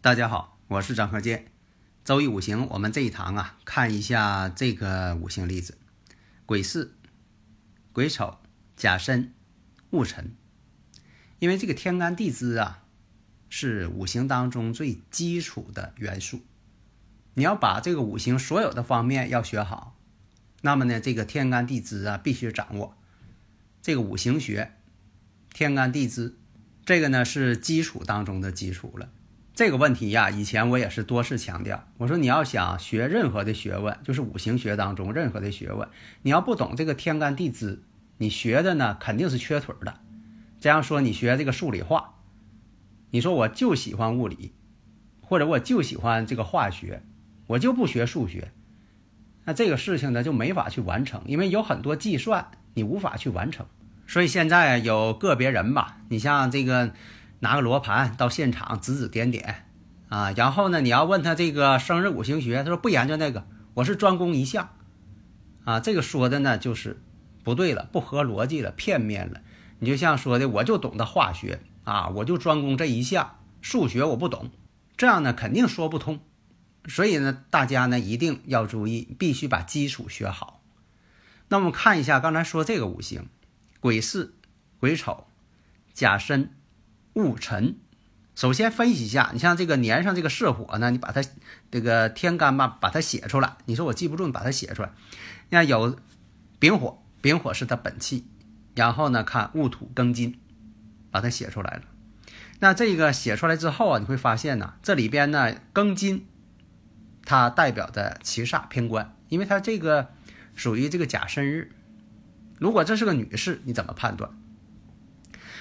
大家好，我是张鹤剑。周易五行，我们这一堂啊，看一下这个五行例子：癸巳、癸丑、甲申、戊辰。因为这个天干地支啊，是五行当中最基础的元素。你要把这个五行所有的方面要学好，那么呢，这个天干地支啊，必须掌握。这个五行学、天干地支，这个呢是基础当中的基础了。这个问题呀，以前我也是多次强调。我说你要想学任何的学问，就是五行学当中任何的学问，你要不懂这个天干地支，你学的呢肯定是缺腿的。这样说，你学这个数理化，你说我就喜欢物理，或者我就喜欢这个化学，我就不学数学，那这个事情呢就没法去完成，因为有很多计算你无法去完成。所以现在有个别人吧，你像这个。拿个罗盘到现场指指点点，啊，然后呢，你要问他这个生日五行学，他说不研究那个，我是专攻一项，啊，这个说的呢就是不对了，不合逻辑了，片面了。你就像说的，我就懂得化学啊，我就专攻这一项，数学我不懂，这样呢肯定说不通。所以呢，大家呢一定要注意，必须把基础学好。那我们看一下刚才说这个五行：癸巳、癸丑、甲申。戊辰，首先分析一下，你像这个年上这个巳火呢，你把它这个天干吧，把它写出来。你说我记不住，你把它写出来。那有丙火，丙火是它本气，然后呢，看戊土庚金，把它写出来了。那这个写出来之后啊，你会发现呢，这里边呢，庚金它代表的七煞偏官，因为它这个属于这个甲申日。如果这是个女士，你怎么判断？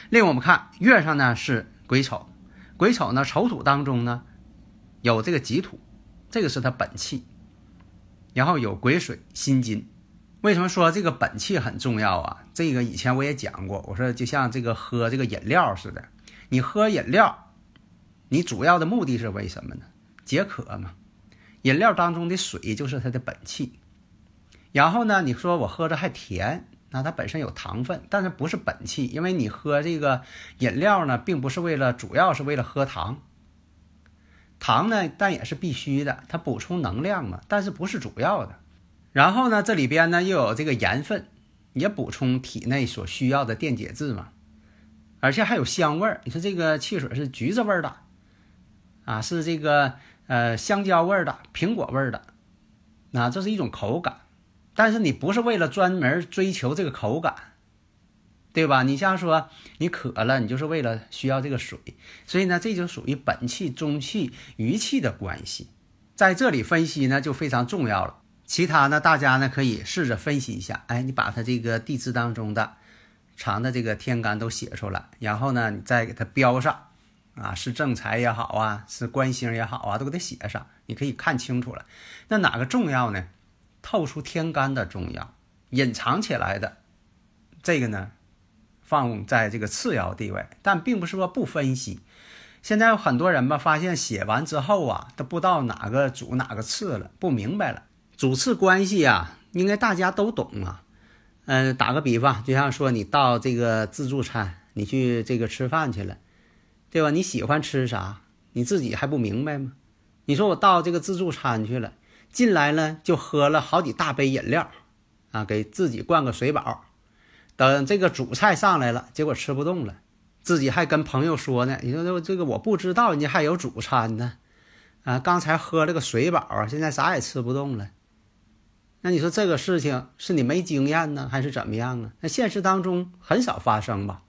另，我们看月上呢是癸丑，癸丑呢丑土当中呢有这个己土，这个是它本气，然后有癸水辛金。为什么说这个本气很重要啊？这个以前我也讲过，我说就像这个喝这个饮料似的，你喝饮料，你主要的目的是为什么呢？解渴嘛。饮料当中的水就是它的本气，然后呢，你说我喝着还甜。那它本身有糖分，但是不是本气，因为你喝这个饮料呢，并不是为了，主要是为了喝糖。糖呢，但也是必须的，它补充能量嘛，但是不是主要的。然后呢，这里边呢又有这个盐分，也补充体内所需要的电解质嘛，而且还有香味儿。你说这个汽水是橘子味儿的，啊，是这个呃香蕉味儿的，苹果味儿的，那这是一种口感。但是你不是为了专门追求这个口感，对吧？你像说你渴了，你就是为了需要这个水，所以呢，这就属于本气、中气、余气的关系，在这里分析呢就非常重要了。其他呢，大家呢可以试着分析一下。哎，你把它这个地支当中的长的这个天干都写出来，然后呢，你再给它标上，啊，是正财也好啊，是官星也好啊，都给它写上，你可以看清楚了。那哪个重要呢？透出天干的重要，隐藏起来的这个呢，放在这个次要地位，但并不是说不分析。现在有很多人吧，发现写完之后啊，都不知道哪个主哪个次了，不明白了。主次关系啊，应该大家都懂啊。嗯，打个比方，就像说你到这个自助餐，你去这个吃饭去了，对吧？你喜欢吃啥，你自己还不明白吗？你说我到这个自助餐去了。进来呢，就喝了好几大杯饮料，啊，给自己灌个水饱。等这个主菜上来了，结果吃不动了，自己还跟朋友说呢：“你说这这个我不知道，人家还有主餐呢，啊，刚才喝了个水饱，现在啥也吃不动了。”那你说这个事情是你没经验呢，还是怎么样啊？那现实当中很少发生吧？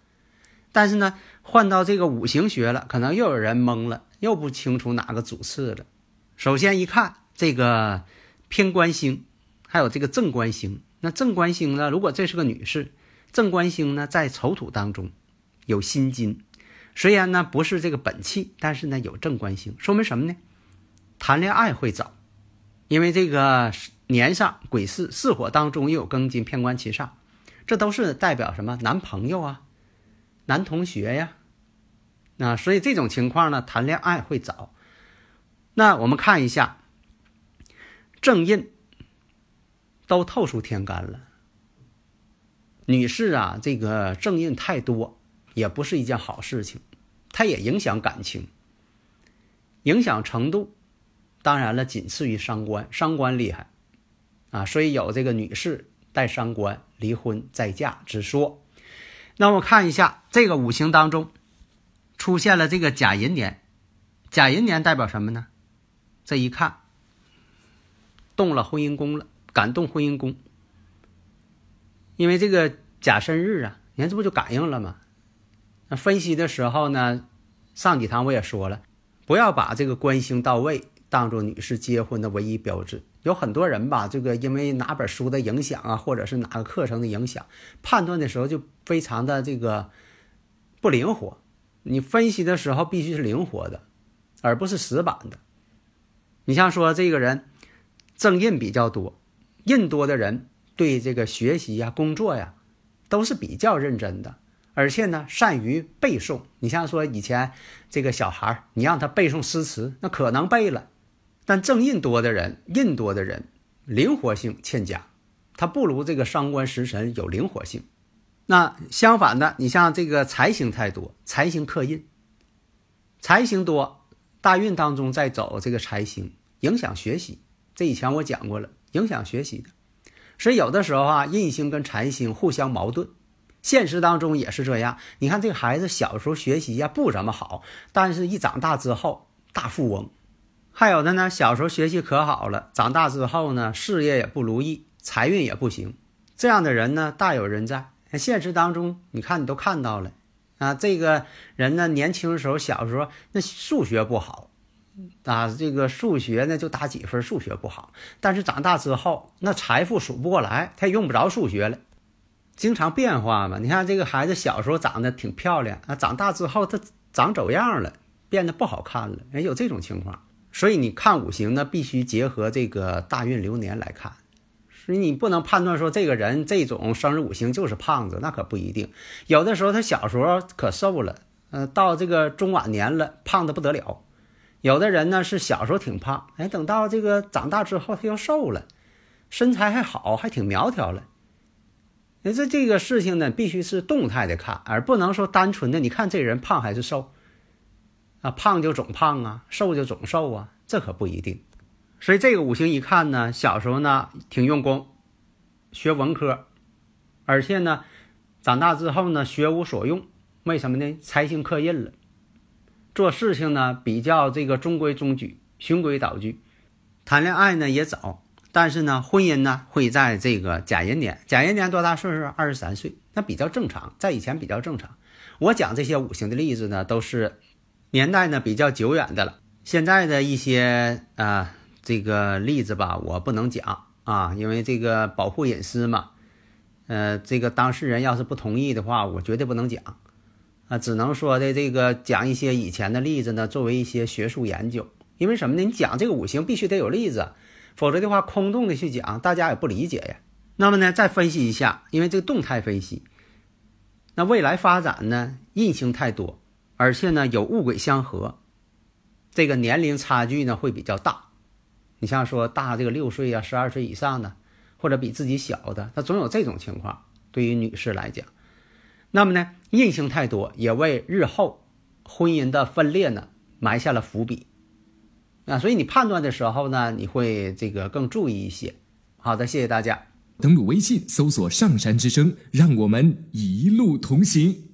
但是呢，换到这个五行学了，可能又有人懵了，又不清楚哪个主次了。首先一看。这个偏官星还有这个正官星。那正官星呢，如果这是个女士，正官星呢在丑土当中有辛金，虽然呢不是这个本气，但是呢有正官星，说明什么呢？谈恋爱会早，因为这个年上癸巳巳火当中又有庚金偏官其上，这都是代表什么？男朋友啊，男同学呀。那所以这种情况呢，谈恋爱会早。那我们看一下正印都透出天干了。女士啊，这个正印太多也不是一件好事情，它也影响感情，影响程度。当然了，仅次于伤官，伤官厉害啊，所以有这个女士带伤官离婚再嫁之说。那我看一下这个五行当中。出现了这个甲寅年，甲寅年代表什么呢？这一看，动了婚姻宫了，感动婚姻宫。因为这个甲申日啊，你看这不就感应了吗？那分析的时候呢，上几堂我也说了，不要把这个官星到位当做女士结婚的唯一标志。有很多人吧，这个因为哪本书的影响啊，或者是哪个课程的影响，判断的时候就非常的这个不灵活。你分析的时候必须是灵活的，而不是死板的。你像说这个人正印比较多，印多的人对这个学习呀、工作呀都是比较认真的，而且呢善于背诵。你像说以前这个小孩你让他背诵诗词，那可能背了，但正印多的人，印多的人灵活性欠佳，他不如这个伤官食神有灵活性。那相反的，你像这个财星太多，财星克印，财星多，大运当中在走这个财星，影响学习。这以前我讲过了，影响学习的。所以有的时候啊，印星跟财星互相矛盾，现实当中也是这样。你看这个孩子小时候学习呀不怎么好，但是一长大之后大富翁；还有的呢，小时候学习可好了，长大之后呢，事业也不如意，财运也不行。这样的人呢，大有人在。现实当中，你看你都看到了，啊，这个人呢，年轻的时候小时候那数学不好，啊，这个数学呢就打几分，数学不好。但是长大之后，那财富数不过来，他也用不着数学了，经常变化嘛。你看这个孩子小时候长得挺漂亮，啊，长大之后他长走样了，变得不好看了，哎，有这种情况。所以你看五行呢，必须结合这个大运流年来看。所以你不能判断说这个人这种生日五行就是胖子，那可不一定。有的时候他小时候可瘦了，嗯，到这个中晚年了胖的不得了。有的人呢是小时候挺胖，哎，等到这个长大之后他又瘦了，身材还好，还挺苗条了。那这这个事情呢，必须是动态的看，而不能说单纯的你看这人胖还是瘦啊，胖就总胖啊，瘦就总瘦啊，这可不一定。所以这个五行一看呢，小时候呢挺用功，学文科，而且呢，长大之后呢学无所用。为什么呢？财星克印了，做事情呢比较这个中规中矩，循规蹈矩。谈恋爱呢也早，但是呢婚姻呢会在这个甲寅年。甲寅年多大岁数？二十三岁，那比较正常，在以前比较正常。我讲这些五行的例子呢，都是年代呢比较久远的了。现在的一些啊。这个例子吧，我不能讲啊，因为这个保护隐私嘛。呃，这个当事人要是不同意的话，我绝对不能讲啊，只能说的这个讲一些以前的例子呢，作为一些学术研究。因为什么呢？你讲这个五行必须得有例子，否则的话空洞的去讲，大家也不理解呀。那么呢，再分析一下，因为这个动态分析，那未来发展呢，印星太多，而且呢有物鬼相合，这个年龄差距呢会比较大。你像说大这个六岁呀、十二岁以上的，或者比自己小的，他总有这种情况。对于女士来讲，那么呢，印性太多，也为日后婚姻的分裂呢埋下了伏笔啊。所以你判断的时候呢，你会这个更注意一些。好的，谢谢大家。登录微信搜索“上山之声”，让我们一路同行。